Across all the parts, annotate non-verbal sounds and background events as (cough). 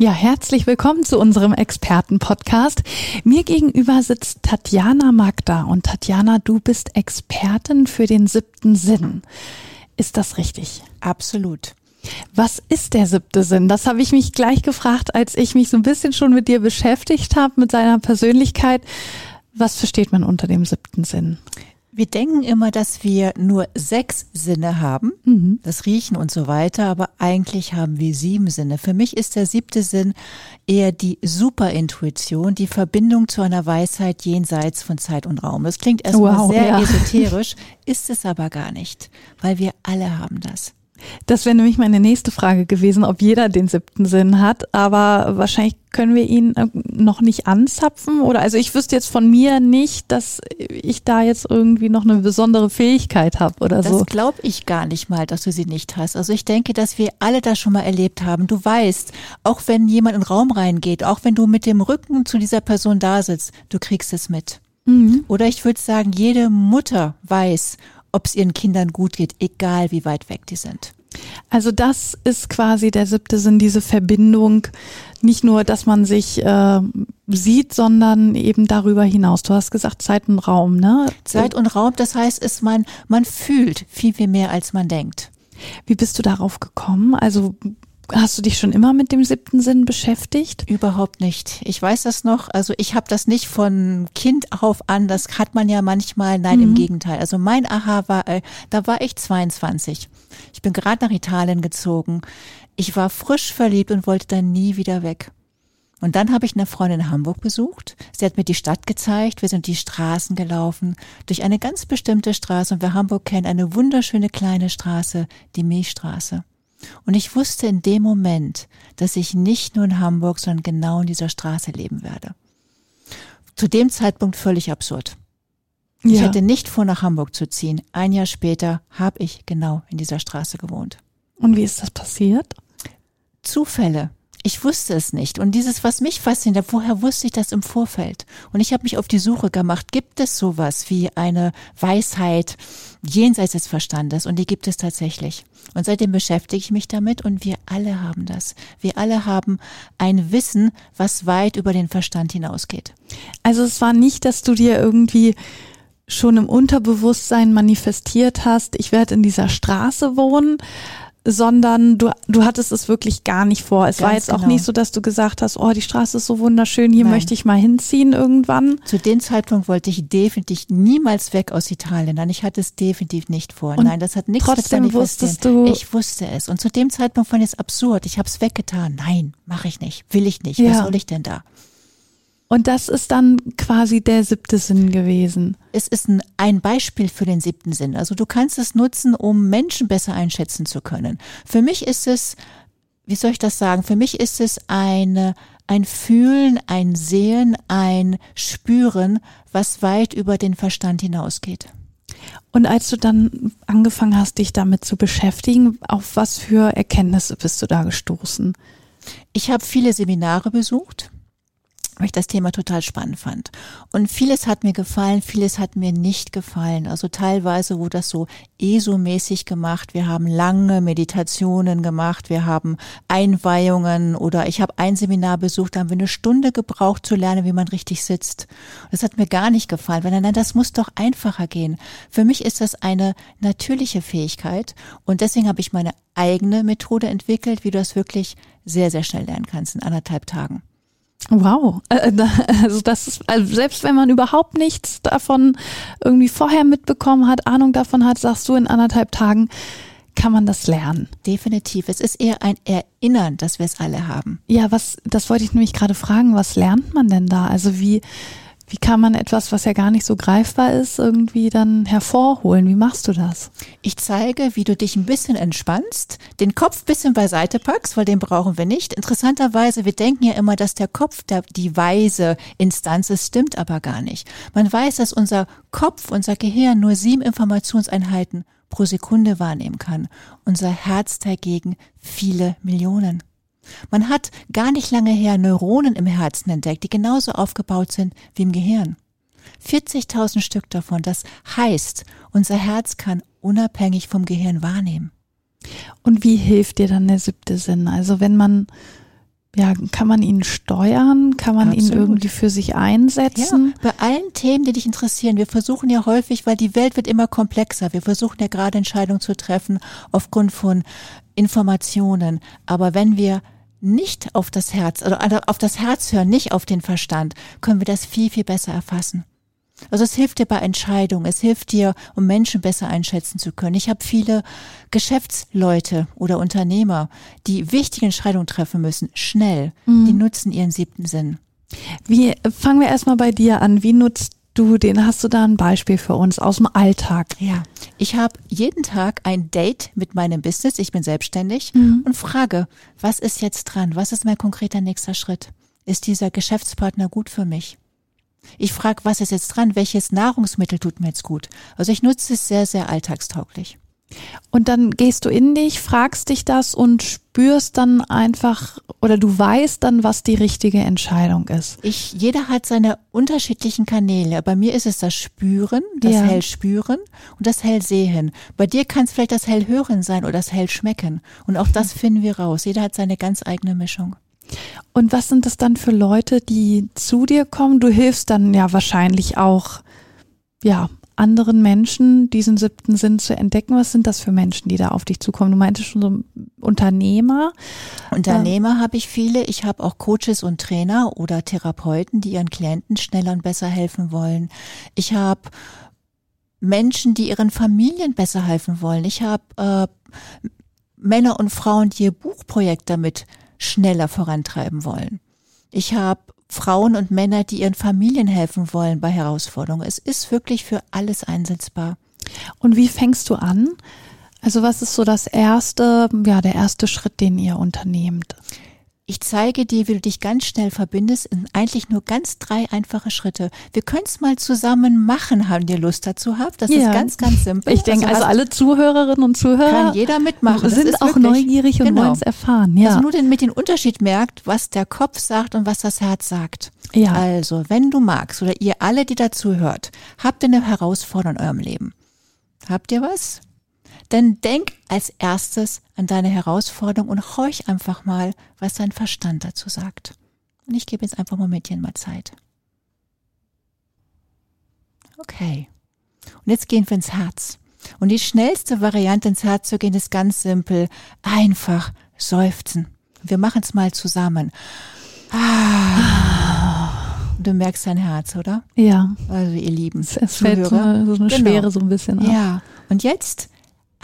Ja, herzlich willkommen zu unserem Experten-Podcast. Mir gegenüber sitzt Tatjana Magda und Tatjana, du bist Expertin für den siebten Sinn. Ist das richtig? Absolut. Was ist der siebte Sinn? Das habe ich mich gleich gefragt, als ich mich so ein bisschen schon mit dir beschäftigt habe, mit seiner Persönlichkeit. Was versteht man unter dem siebten Sinn? Wir denken immer, dass wir nur sechs Sinne haben, mhm. das Riechen und so weiter, aber eigentlich haben wir sieben Sinne. Für mich ist der siebte Sinn eher die Superintuition, die Verbindung zu einer Weisheit jenseits von Zeit und Raum. Das klingt erstmal wow, sehr ja. esoterisch, (laughs) ist es aber gar nicht, weil wir alle haben das. Das wäre nämlich meine nächste Frage gewesen, ob jeder den siebten Sinn hat. Aber wahrscheinlich können wir ihn äh, noch nicht anzapfen. Oder also ich wüsste jetzt von mir nicht, dass ich da jetzt irgendwie noch eine besondere Fähigkeit habe oder das so. Das glaube ich gar nicht mal, dass du sie nicht hast. Also ich denke, dass wir alle das schon mal erlebt haben. Du weißt, auch wenn jemand in den Raum reingeht, auch wenn du mit dem Rücken zu dieser Person da sitzt, du kriegst es mit. Mhm. Oder ich würde sagen, jede Mutter weiß, ob es ihren Kindern gut geht, egal wie weit weg die sind. Also das ist quasi der siebte Sinn, diese Verbindung, nicht nur, dass man sich äh, sieht, sondern eben darüber hinaus. Du hast gesagt Zeit und Raum, ne? Zeit und Raum, das heißt, ist man, man fühlt viel, viel mehr, als man denkt. Wie bist du darauf gekommen? Also Hast du dich schon immer mit dem siebten Sinn beschäftigt? Überhaupt nicht. Ich weiß das noch. Also ich habe das nicht von Kind auf an. Das hat man ja manchmal. Nein, mhm. im Gegenteil. Also mein Aha war, äh, da war ich 22. Ich bin gerade nach Italien gezogen. Ich war frisch verliebt und wollte dann nie wieder weg. Und dann habe ich eine Freundin in Hamburg besucht. Sie hat mir die Stadt gezeigt. Wir sind die Straßen gelaufen, durch eine ganz bestimmte Straße. Und wer Hamburg kennt, eine wunderschöne kleine Straße, die Milchstraße. Und ich wusste in dem Moment, dass ich nicht nur in Hamburg, sondern genau in dieser Straße leben werde. Zu dem Zeitpunkt völlig absurd. Ja. Ich hätte nicht vor, nach Hamburg zu ziehen. Ein Jahr später habe ich genau in dieser Straße gewohnt. Und wie ist das passiert? Zufälle. Ich wusste es nicht. Und dieses, was mich fasziniert, woher wusste ich das im Vorfeld? Und ich habe mich auf die Suche gemacht, gibt es sowas wie eine Weisheit jenseits des Verstandes? Und die gibt es tatsächlich. Und seitdem beschäftige ich mich damit und wir alle haben das. Wir alle haben ein Wissen, was weit über den Verstand hinausgeht. Also es war nicht, dass du dir irgendwie schon im Unterbewusstsein manifestiert hast, ich werde in dieser Straße wohnen, sondern du, du hattest es wirklich gar nicht vor. Es Ganz war jetzt genau. auch nicht so, dass du gesagt hast, oh, die Straße ist so wunderschön, hier Nein. möchte ich mal hinziehen irgendwann. Zu dem Zeitpunkt wollte ich definitiv niemals weg aus Italien. Nein, ich hatte es definitiv nicht vor. Und Nein, das hat nichts trotzdem mit wusstest du. Ich wusste es. Und zu dem Zeitpunkt fand ich es absurd. Ich habe es weggetan. Nein, mache ich nicht. Will ich nicht. Ja. Was soll ich denn da? Und das ist dann quasi der siebte Sinn gewesen. Es ist ein, ein, Beispiel für den siebten Sinn. Also du kannst es nutzen, um Menschen besser einschätzen zu können. Für mich ist es, wie soll ich das sagen? Für mich ist es eine, ein Fühlen, ein Sehen, ein Spüren, was weit über den Verstand hinausgeht. Und als du dann angefangen hast, dich damit zu beschäftigen, auf was für Erkenntnisse bist du da gestoßen? Ich habe viele Seminare besucht weil ich das Thema total spannend fand. Und vieles hat mir gefallen, vieles hat mir nicht gefallen. Also teilweise wurde das so ESO-mäßig gemacht. Wir haben lange Meditationen gemacht, wir haben Einweihungen oder ich habe ein Seminar besucht, da haben wir eine Stunde gebraucht zu lernen, wie man richtig sitzt. Das hat mir gar nicht gefallen, weil nein, das muss doch einfacher gehen. Für mich ist das eine natürliche Fähigkeit und deswegen habe ich meine eigene Methode entwickelt, wie du das wirklich sehr, sehr schnell lernen kannst in anderthalb Tagen. Wow, äh, äh, also das ist, also selbst wenn man überhaupt nichts davon irgendwie vorher mitbekommen hat, Ahnung davon hat, sagst du in anderthalb Tagen, kann man das lernen. Definitiv. Es ist eher ein Erinnern, dass wir es alle haben. Ja, was, das wollte ich nämlich gerade fragen, was lernt man denn da? Also wie, Wie kann man etwas, was ja gar nicht so greifbar ist, irgendwie dann hervorholen? Wie machst du das? Ich zeige, wie du dich ein bisschen entspannst, den Kopf ein bisschen beiseite packst, weil den brauchen wir nicht. Interessanterweise, wir denken ja immer, dass der Kopf der, die weise Instanz ist, stimmt aber gar nicht. Man weiß, dass unser Kopf, unser Gehirn nur sieben Informationseinheiten pro Sekunde wahrnehmen kann. Unser Herz dagegen viele Millionen. Man hat gar nicht lange her Neuronen im Herzen entdeckt, die genauso aufgebaut sind wie im Gehirn. 40.000 Stück davon. Das heißt, unser Herz kann unabhängig vom Gehirn wahrnehmen. Und wie hilft dir dann der siebte Sinn? Also wenn man, ja, kann man ihn steuern? Kann man Absolut. ihn irgendwie für sich einsetzen? Ja, bei allen Themen, die dich interessieren. Wir versuchen ja häufig, weil die Welt wird immer komplexer. Wir versuchen ja gerade Entscheidungen zu treffen aufgrund von Informationen. Aber wenn wir nicht auf das Herz, also auf das Herz hören, nicht auf den Verstand, können wir das viel, viel besser erfassen. Also es hilft dir bei Entscheidungen, es hilft dir, um Menschen besser einschätzen zu können. Ich habe viele Geschäftsleute oder Unternehmer, die wichtige Entscheidungen treffen müssen, schnell. Mhm. Die nutzen ihren siebten Sinn. Wie fangen wir erstmal bei dir an? Wie nutzt du den? Hast du da ein Beispiel für uns aus dem Alltag? Ja, ich habe jeden Tag ein Date mit meinem Business. Ich bin selbstständig mhm. und frage, was ist jetzt dran? Was ist mein konkreter nächster Schritt? Ist dieser Geschäftspartner gut für mich? Ich frage, was ist jetzt dran? Welches Nahrungsmittel tut mir jetzt gut? Also ich nutze es sehr, sehr alltagstauglich. Und dann gehst du in dich, fragst dich das und spürst dann einfach oder du weißt dann, was die richtige Entscheidung ist. Ich, jeder hat seine unterschiedlichen Kanäle. Bei mir ist es das Spüren, das ja. Hellspüren und das Hellsehen. Bei dir kann es vielleicht das Hellhören sein oder das Hellschmecken. Und auch das finden wir raus. Jeder hat seine ganz eigene Mischung. Und was sind das dann für Leute, die zu dir kommen? Du hilfst dann ja wahrscheinlich auch, ja, anderen Menschen diesen siebten Sinn zu entdecken? Was sind das für Menschen, die da auf dich zukommen? Du meintest schon so Unternehmer. Unternehmer äh, habe ich viele. Ich habe auch Coaches und Trainer oder Therapeuten, die ihren Klienten schneller und besser helfen wollen. Ich habe Menschen, die ihren Familien besser helfen wollen. Ich habe äh, Männer und Frauen, die ihr Buchprojekt damit schneller vorantreiben wollen. Ich habe Frauen und Männer, die ihren Familien helfen wollen bei Herausforderungen. Es ist wirklich für alles einsetzbar. Und wie fängst du an? Also was ist so das erste, ja, der erste Schritt, den ihr unternehmt? Ich zeige dir, wie du dich ganz schnell verbindest in eigentlich nur ganz drei einfache Schritte. Wir können es mal zusammen machen, haben dir Lust dazu habt. Das ja. ist ganz, ganz simpel. Ich denke, also, also alle Zuhörerinnen und Zuhörer kann jeder mitmachen. sind auch wirklich, neugierig und genau. wollen es erfahren. Ja. Also nur den, mit den Unterschied merkt, was der Kopf sagt und was das Herz sagt. Ja. Also, wenn du magst oder ihr alle, die dazu hört, habt ihr eine Herausforderung in eurem Leben. Habt ihr was? Dann denk als erstes an deine Herausforderung und horch einfach mal, was dein Verstand dazu sagt. Und ich gebe jetzt einfach mal mit dir mal Zeit. Okay. Und jetzt gehen wir ins Herz. Und die schnellste Variante ins Herz zu gehen ist ganz simpel. Einfach seufzen. Wir machen es mal zusammen. Ah. Du merkst dein Herz, oder? Ja. Also ihr Lieben. Es, es fällt so eine, so eine genau. Schwere so ein bisschen ab. Ja. Und jetzt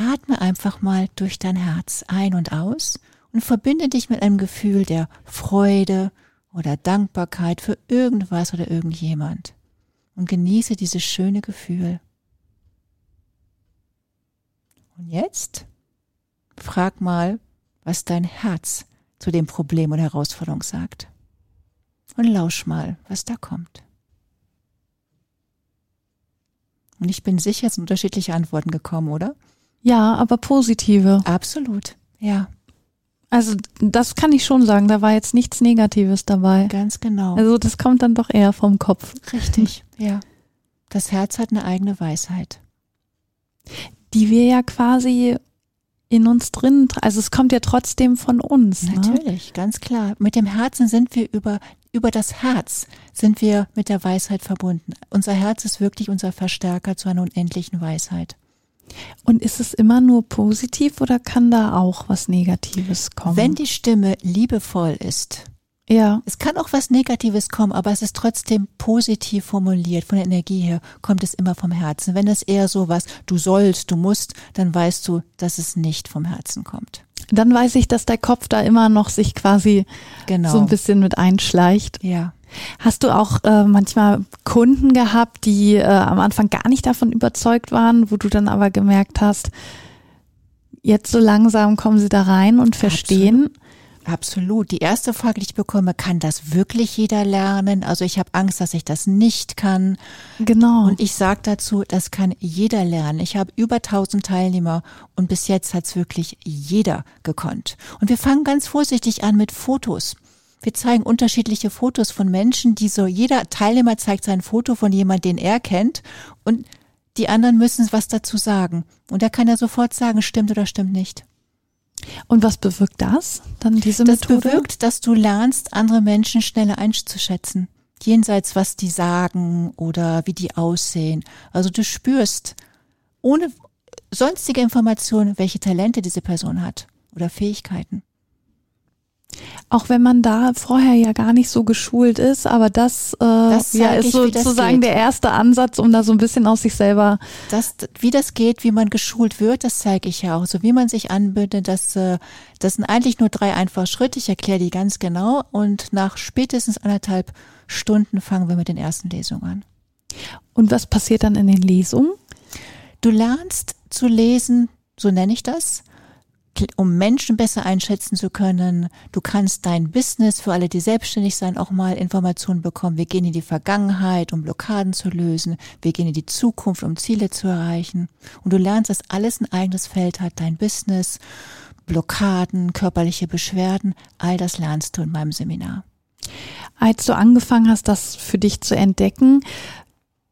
atme einfach mal durch dein Herz ein und aus und verbinde dich mit einem Gefühl der Freude oder Dankbarkeit für irgendwas oder irgendjemand. Und genieße dieses schöne Gefühl. Und jetzt frag mal, was dein Herz zu dem Problem oder Herausforderung sagt. Und lausch mal, was da kommt. Und ich bin sicher, es sind unterschiedliche Antworten gekommen, oder? Ja, aber positive. Absolut, ja. Also das kann ich schon sagen, da war jetzt nichts Negatives dabei. Ganz genau. Also das kommt dann doch eher vom Kopf. Richtig, ja. Das Herz hat eine eigene Weisheit. Die wir ja quasi in uns drin, also es kommt ja trotzdem von uns. Ne? Natürlich, ne? ganz klar. Mit dem Herzen sind wir über, über das Herz sind wir mit der Weisheit verbunden. Unser Herz ist wirklich unser Verstärker zu einer unendlichen Weisheit. Und ist es immer nur positiv oder kann da auch was Negatives kommen? Wenn die Stimme liebevoll ist, ja. Es kann auch was Negatives kommen, aber es ist trotzdem positiv formuliert. Von der Energie her kommt es immer vom Herzen. Wenn es eher so was, du sollst, du musst, dann weißt du, dass es nicht vom Herzen kommt. Dann weiß ich, dass der Kopf da immer noch sich quasi genau. so ein bisschen mit einschleicht. Ja. Hast du auch äh, manchmal Kunden gehabt, die äh, am Anfang gar nicht davon überzeugt waren, wo du dann aber gemerkt hast, jetzt so langsam kommen sie da rein und verstehen? Absolut. Absolut. Die erste Frage, die ich bekomme, kann das wirklich jeder lernen? Also ich habe Angst, dass ich das nicht kann. Genau. Und ich sage dazu, das kann jeder lernen. Ich habe über 1000 Teilnehmer und bis jetzt hat es wirklich jeder gekonnt. Und wir fangen ganz vorsichtig an mit Fotos. Wir zeigen unterschiedliche Fotos von Menschen, die so, jeder Teilnehmer zeigt sein Foto von jemandem, den er kennt und die anderen müssen was dazu sagen. Und er kann ja sofort sagen, stimmt oder stimmt nicht. Und was bewirkt das, dann diese das Methode? Das bewirkt, dass du lernst, andere Menschen schneller einzuschätzen. Jenseits, was die sagen oder wie die aussehen. Also du spürst ohne sonstige Informationen, welche Talente diese Person hat oder Fähigkeiten. Auch wenn man da vorher ja gar nicht so geschult ist, aber das, äh, das ja, ist ich, sozusagen der erste Ansatz, um da so ein bisschen aus sich selber. Das, wie das geht, wie man geschult wird, das zeige ich ja auch. So wie man sich anbindet, das, äh, das sind eigentlich nur drei einfache Schritte. Ich erkläre die ganz genau und nach spätestens anderthalb Stunden fangen wir mit den ersten Lesungen an. Und was passiert dann in den Lesungen? Du lernst zu lesen, so nenne ich das um Menschen besser einschätzen zu können. Du kannst dein Business für alle, die selbstständig sein, auch mal Informationen bekommen. Wir gehen in die Vergangenheit, um Blockaden zu lösen. Wir gehen in die Zukunft, um Ziele zu erreichen. Und du lernst, dass alles ein eigenes Feld hat. Dein Business, Blockaden, körperliche Beschwerden, all das lernst du in meinem Seminar. Als du angefangen hast, das für dich zu entdecken,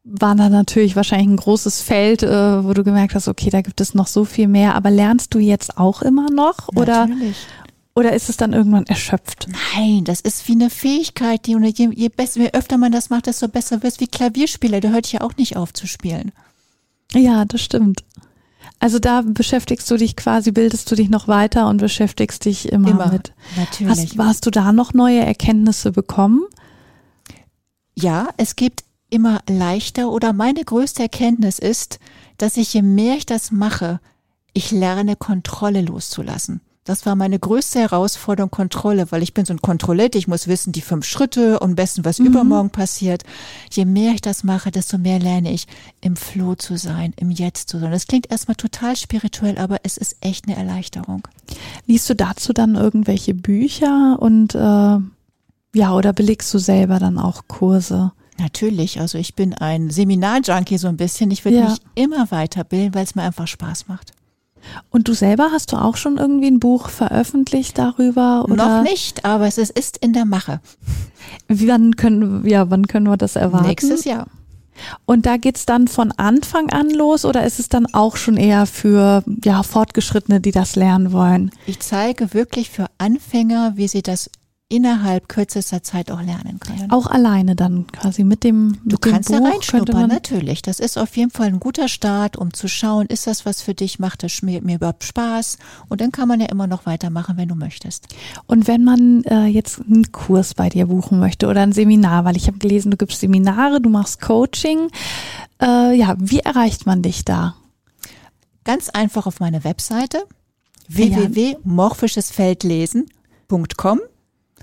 war da natürlich wahrscheinlich ein großes Feld, äh, wo du gemerkt hast, okay, da gibt es noch so viel mehr. Aber lernst du jetzt auch immer noch? Oder, natürlich. oder ist es dann irgendwann erschöpft? Nein, das ist wie eine Fähigkeit, die je, je, besser, je öfter man das macht, desto besser wird es wie Klavierspieler. Der hört ja auch nicht auf zu spielen. Ja, das stimmt. Also da beschäftigst du dich quasi, bildest du dich noch weiter und beschäftigst dich immer, immer mit. Natürlich. Hast, hast du da noch neue Erkenntnisse bekommen? Ja, es gibt immer leichter oder meine größte Erkenntnis ist, dass ich, je mehr ich das mache, ich lerne Kontrolle loszulassen. Das war meine größte Herausforderung, Kontrolle, weil ich bin so ein Kontrollett, ich muss wissen, die fünf Schritte und besten, was mhm. übermorgen passiert. Je mehr ich das mache, desto mehr lerne ich, im Floh zu sein, im Jetzt zu sein. Das klingt erstmal total spirituell, aber es ist echt eine Erleichterung. Liest du dazu dann irgendwelche Bücher und äh, ja, oder belegst du selber dann auch Kurse? Natürlich, also ich bin ein Seminar-Junkie so ein bisschen. Ich will ja. mich immer weiterbilden, weil es mir einfach Spaß macht. Und du selber hast du auch schon irgendwie ein Buch veröffentlicht darüber? Oder? Noch nicht, aber es ist in der Mache. Wann können, ja, wann können wir das erwarten? Nächstes Jahr. Und da geht's dann von Anfang an los oder ist es dann auch schon eher für ja, Fortgeschrittene, die das lernen wollen? Ich zeige wirklich für Anfänger, wie sie das innerhalb kürzester Zeit auch lernen können. Auch alleine dann quasi mit dem mit Du dem kannst Buch ja reinschnuppern, natürlich. Das ist auf jeden Fall ein guter Start, um zu schauen, ist das was für dich, macht das mir, mir überhaupt Spaß? Und dann kann man ja immer noch weitermachen, wenn du möchtest. Und wenn man äh, jetzt einen Kurs bei dir buchen möchte oder ein Seminar, weil ich habe gelesen, du gibst Seminare, du machst Coaching. Äh, ja, wie erreicht man dich da? Ganz einfach auf meine Webseite www.morphischesfeldlesen.com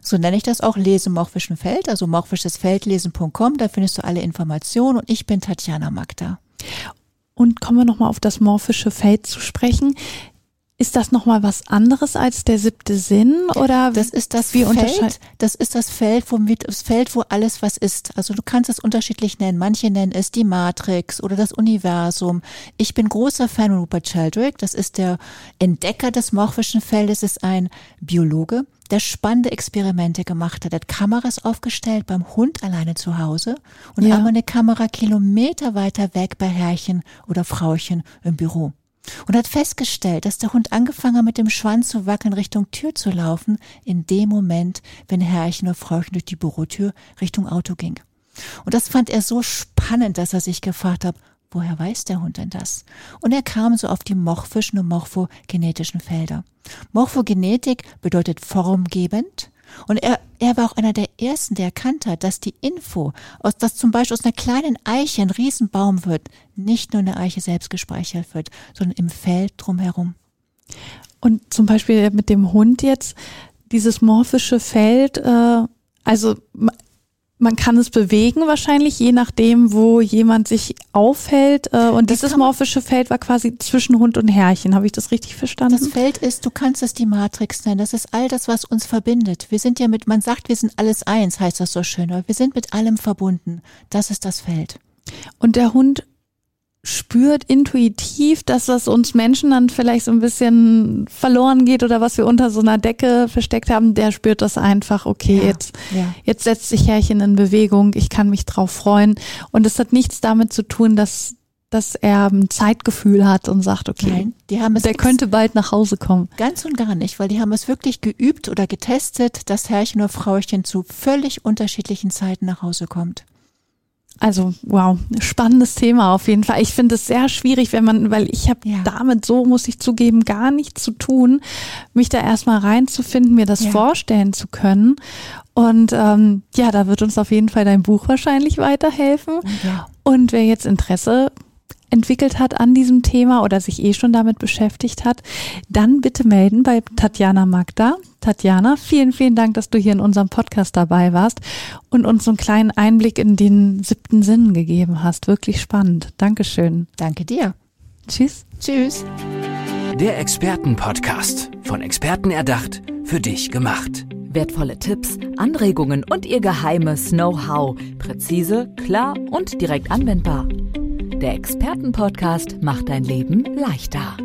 so nenne ich das auch, lese morphischen Feld, also morphischesfeldlesen.com, da findest du alle Informationen und ich bin Tatjana Magda. Und kommen wir nochmal auf das morphische Feld zu sprechen. Ist das nochmal was anderes als der siebte Sinn oder das ist das wie Feld, das ist das Feld, wo das Feld, wo alles was ist. Also du kannst es unterschiedlich nennen. Manche nennen es die Matrix oder das Universum. Ich bin großer Fan von Rupert Sheldrake. Das ist der Entdecker des morphischen Feldes, ist ein Biologe der spannende Experimente gemacht hat. Er hat Kameras aufgestellt beim Hund alleine zu Hause und ja. einmal eine Kamera Kilometer weiter weg bei Herrchen oder Frauchen im Büro. Und hat festgestellt, dass der Hund angefangen hat, mit dem Schwanz zu wackeln, Richtung Tür zu laufen, in dem Moment, wenn Herrchen oder Frauchen durch die Bürotür Richtung Auto ging. Und das fand er so spannend, dass er sich gefragt hat, Woher weiß der Hund denn das? Und er kam so auf die morphischen und morphogenetischen Felder. Morphogenetik bedeutet formgebend. Und er, er war auch einer der ersten, der erkannt hat, dass die Info, aus, dass zum Beispiel aus einer kleinen Eiche ein Riesenbaum wird, nicht nur in der Eiche selbst gespeichert wird, sondern im Feld drumherum. Und zum Beispiel mit dem Hund jetzt, dieses morphische Feld, äh, also man kann es bewegen wahrscheinlich, je nachdem, wo jemand sich aufhält. Äh, und Das dieses morphische Feld war quasi zwischen Hund und Herrchen. Habe ich das richtig verstanden? Das Feld ist, du kannst es die Matrix nennen. Das ist all das, was uns verbindet. Wir sind ja mit, man sagt, wir sind alles eins, heißt das so schön, aber wir sind mit allem verbunden. Das ist das Feld. Und der Hund spürt intuitiv, dass das uns Menschen dann vielleicht so ein bisschen verloren geht oder was wir unter so einer Decke versteckt haben, der spürt das einfach, okay, Ja, jetzt, ja. jetzt setzt sich Herrchen in Bewegung, ich kann mich drauf freuen. Und es hat nichts damit zu tun, dass, dass er ein Zeitgefühl hat und sagt, okay, Nein, die haben es der könnte bald nach Hause kommen. Ganz und gar nicht, weil die haben es wirklich geübt oder getestet, dass Herrchen oder Frauchen zu völlig unterschiedlichen Zeiten nach Hause kommt. Also, wow, spannendes Thema auf jeden Fall. Ich finde es sehr schwierig, wenn man, weil ich habe Ja. damit, so muss ich zugeben, gar nichts zu tun, mich da erstmal reinzufinden, mir das Ja. vorstellen zu können. Und ähm, ja, da wird uns auf jeden Fall dein Buch wahrscheinlich weiterhelfen. Ja. Und wer jetzt Interesse entwickelt hat an diesem Thema oder sich eh schon damit beschäftigt hat, dann bitte melden bei Tatjana Magda. Tatjana, vielen, vielen Dank, dass du hier in unserem Podcast dabei warst und uns so einen kleinen Einblick in den siebten Sinn gegeben hast. Wirklich spannend. Dankeschön. Danke dir. Tschüss. Tschüss. Der Expertenpodcast. Von Experten erdacht, für dich gemacht. Wertvolle Tipps, Anregungen und ihr geheimes Know-how. Präzise, klar und direkt anwendbar. Der Expertenpodcast macht dein Leben leichter.